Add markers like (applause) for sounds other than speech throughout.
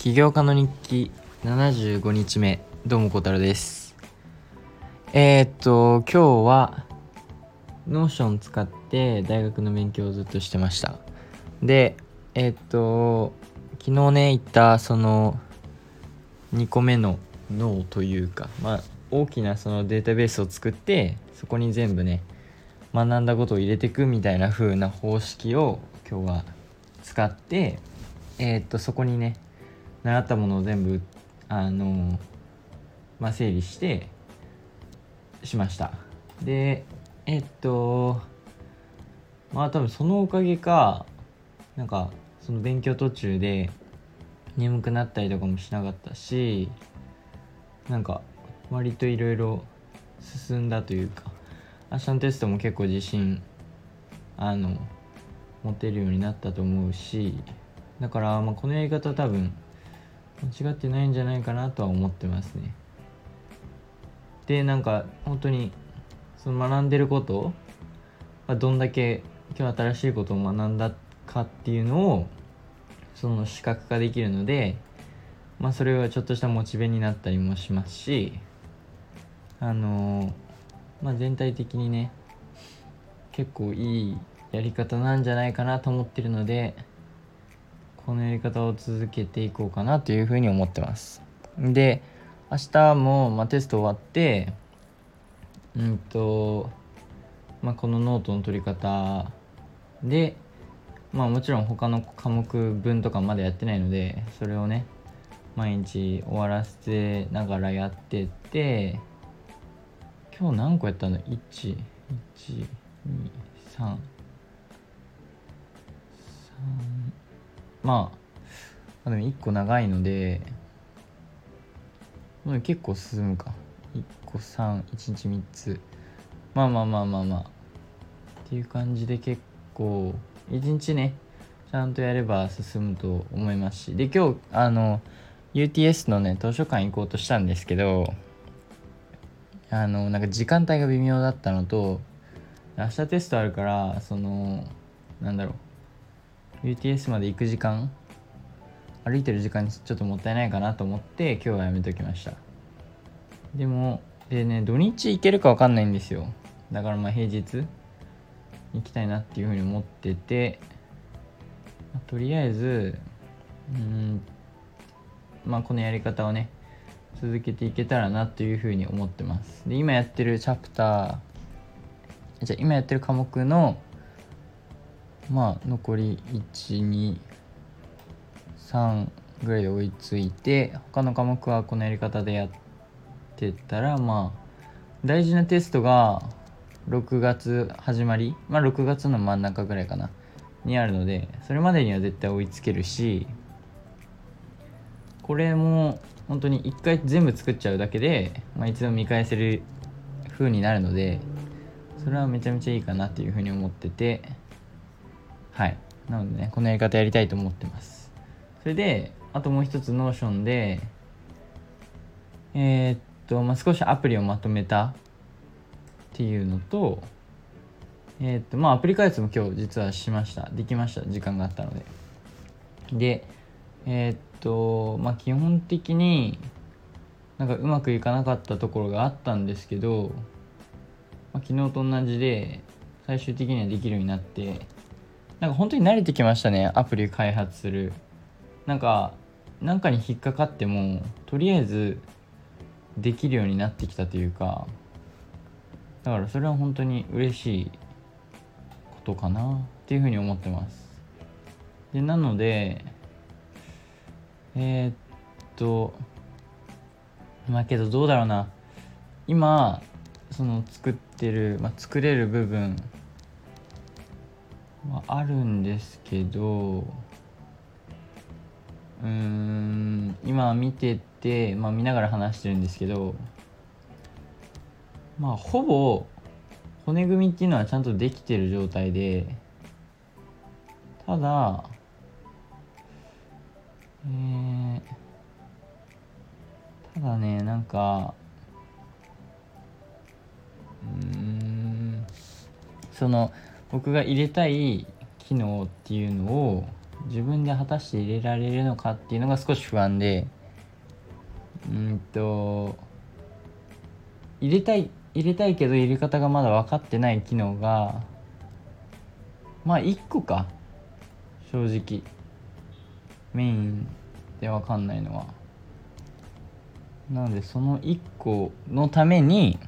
起業家の日記75日目どうも小太郎です。えー、っと今日は Notion 使って大学の勉強をずっとしてました。でえー、っと昨日ね言ったその2個目の脳というかまあ大きなそのデータベースを作ってそこに全部ね学んだことを入れていくみたいな風な方式を今日は使ってえー、っとそこにね習ったものを全部あのまあ整理してしました。でえっとまあ多分そのおかげかなんかその勉強途中で眠くなったりとかもしなかったしなんか割といろいろ進んだというか明日のテストも結構自信あの持てるようになったと思うしだからまあこのやり方多分間違ってないんじゃないかなとは思ってますね。でなんか本当にその学んでることがどんだけ今日新しいことを学んだかっていうのをその視覚化できるのでまあそれはちょっとしたモチベになったりもしますしあのまあ全体的にね結構いいやり方なんじゃないかなと思ってるのでこのやり方を続けていこうかなというふうに思ってますで明日も、まあ、テスト終わってうんと、まあ、このノートの取り方でまあもちろん他の科目分とかまだやってないのでそれをね毎日終わらせてながらやってって今日何個やったの ?1、1、2、3、3まあ、でも1個長いので、結構進むか。1個3、1日3つ。まあまあまあまあまあ。っていう感じで結構、1日ね、ちゃんとやれば進むと思いますし。で、今日、あの、UTS のね、図書館行こうとしたんですけど、あの、なんか時間帯が微妙だったのと、明日テストあるから、その、なんだろう。UTS まで行く時間歩いてる時間にちょっともったいないかなと思って今日はやめときました。でもでね土日行けるか分かんないんですよ。だからまあ平日行きたいなっていうふうに思ってて、とりあえずうんまあこのやり方をね続けていけたらなというふうに思ってます。で今やってるチャプターじゃ今やってる科目のまあ残り123ぐらいで追いついて他の科目はこのやり方でやってたらまあ大事なテストが6月始まりまあ6月の真ん中ぐらいかなにあるのでそれまでには絶対追いつけるしこれも本当に1回全部作っちゃうだけで、まあ、一度見返せる風になるのでそれはめちゃめちゃいいかなっていうふうに思っててはい。なのでねこのやり方やりたいと思ってます。それであともう一つ Notion でえー、っと、まあ、少しアプリをまとめたっていうのとえー、っとまあアプリ開発も今日実はしました。できました。時間があったので。でえー、っとまあ基本的になんかうまくいかなかったところがあったんですけど、まあ、昨日と同じで最終的にはできるようになってなんか本当に慣れてきましたねアプリ開発する。なんか何かに引っかかってもとりあえずできるようになってきたというかだからそれは本当に嬉しいことかなっていうふうに思ってます。でなのでえー、っとまあけどどうだろうな。今その作ってる、まあ、作れる部分はあるんですけどうん今見てて、まあ、見ながら話してるんですけどまあほぼ骨組みっていうのはちゃんとできてる状態でただえー、ただねなんかうんその僕が入れたい機能っていうのを自分で果たして入れられるのかっていうのが少し不安でうんと入れたい入れたいけど入れ方がまだ分かってない機能がまあ1個か。正直。メインで分かんないのは。なのでその1個のために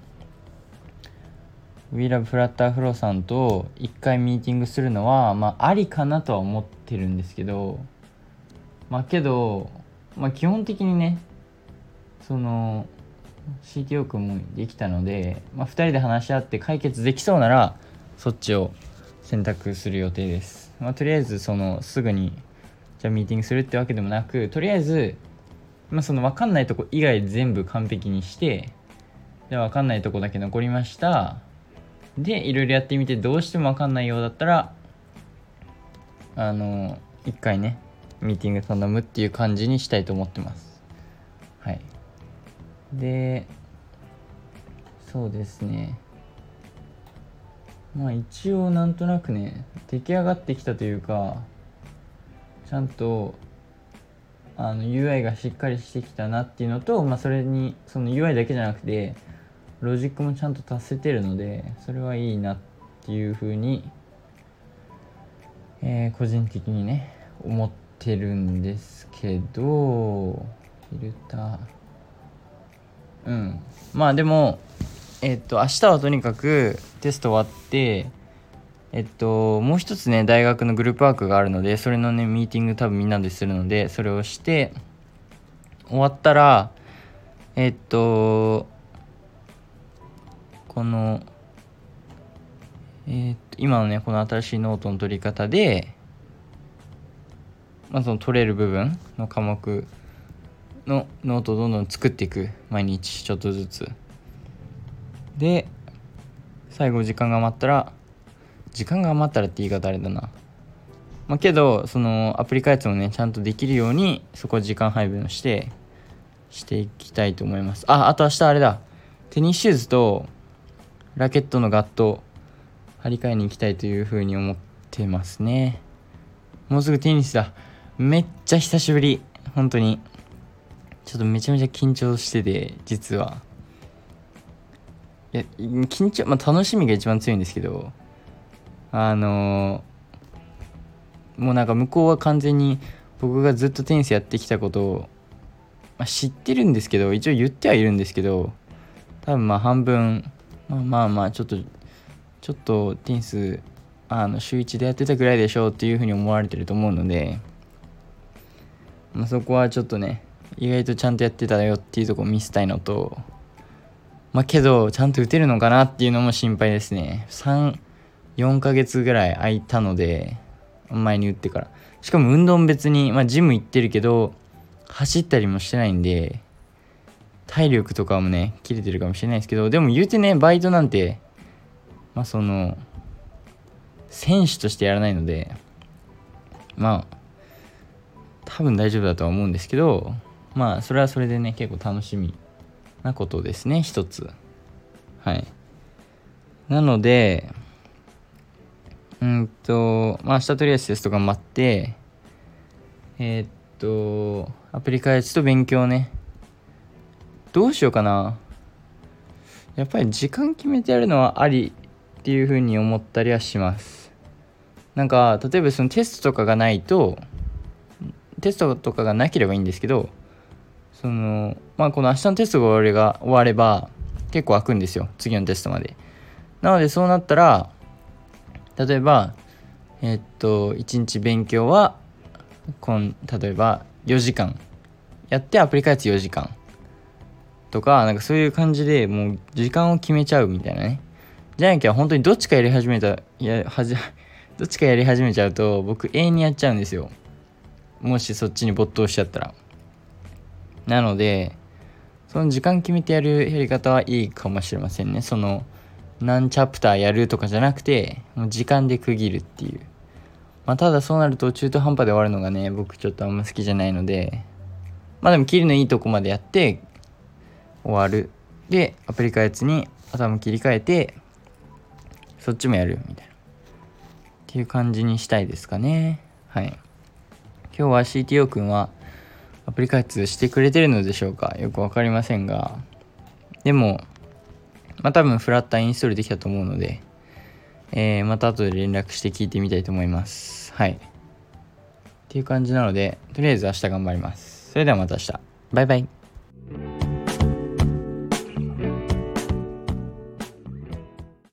WeLoveFlutterFlow さんと1回ミーティングするのはまあありかなとは思ってるんですけどまあけどまあ基本的にねその CTO 君もできたので、まあ、2人で話し合って解決できそうならそっちを選択する予定です、まあ、とりあえずそのすぐにじゃあミーティングするってわけでもなくとりあえず、まあ、その分かんないとこ以外全部完璧にしてで分かんないとこだけ残りました。でいろいろやってみてどうしても分かんないようだったらあの一回ねミーティング頼むっていう感じにしたいと思ってます。はい。でそうですね。まあ一応なんとなくね出来上がってきたというかちゃんとあの UI がしっかりしてきたなっていうのと、まあ、それにその UI だけじゃなくてロジックもちゃんと達せてるのでそれはいいなっていうふうに、えー、個人的にね思ってるんですけどフィルター。うん。まあでもえっと明日はとにかくテスト終わってえっともう一つね大学のグループワークがあるのでそれのねミーティング多分みんなでするのでそれをして終わったらえっとこのえっと今のねこの新しいノートの取り方でまあその取れる部分の科目のノートをどんどん作っていく。毎日ちょっとずつ。で最後時間が余ったら時間が余ったらって言い方あれだな。まあけどそのアプリ開発もねちゃんとできるようにそこ時間配分してしていきたいと思います。ああと明日あれだ。テニスシューズとラケットのガット張り替えに行きたいというふうに思ってますね。もうすぐテニスだ。めっちゃ久しぶり。本当に。ちょっとめちゃめちゃ緊張してて実は。いや緊張まあ楽しみが一番強いんですけどあのー、もうなんか向こうは完全に僕がずっとテニスやってきたことを、まあ、知ってるんですけど一応言ってはいるんですけど多分まあ半分まあまあまあちょっとちょっとテニスあの週1でやってたぐらいでしょうっていうふうに思われてると思うので、まあ、そこはちょっとね意外とちゃんとやってたよっていうとこ見せたいのとまあけどちゃんと打てるのかなっていうのも心配ですね。34ヶ月ぐらい空いたので前に打ってから。しかも運動別にまあジム行ってるけど走ったりもしてないんで体力とかもね切れてるかもしれないですけどでも言うてねバイトなんてまあその選手としてやらないのでまあ多分大丈夫だとは思うんですけどまあそれはそれでね結構楽しみなことですね一つ。はい。なのでうんとまあ明日とりあえずテスト頑張ってえー、っとアプリ開発と勉強ねどうしようかな。やっぱり時間決めてやるのはありっていうふうに思ったりはします。なんか例えばそのテストとかがないとテストとかがなければいいんですけどそのまあこの明日のテストが終われが終われば結構開くんですよ。次のテストまで。なのでそうなったら例えばえっと1日勉強はこん例えば4時間。やってアプリ開発4時間。とかなんかそういう感じでもう時間を決めちゃうみたいなね。じゃなきゃ本当にどっちかやり始めたやはじ (laughs) どっちかやり始めちゃうと僕永遠にやっちゃうんですよ。もしそっちに没頭しちゃったら。なのでその時間決めてやるやり方はいいかもしれませんね。その何チャプターやるとかじゃなくてもう時間で区切るっていう。まあただそうなると中途半端で終わるのがね僕ちょっとあんま好きじゃないので。まあでも切りのいいとこまでやって終わる。でアプリ開発に頭切り替えてそっちもやるみたいな。っていう感じにしたいですかね。はい。今日は CTO 君はアプリ開発してくれてるのでしょうか。よく分かりませんが。でもまあ多分フラッターインストールできたと思うので、えー、また後で連絡して聞いてみたいと思います。はい。っていう感じなのでとりあえず明日頑張ります。それではまた明日。バイバイ。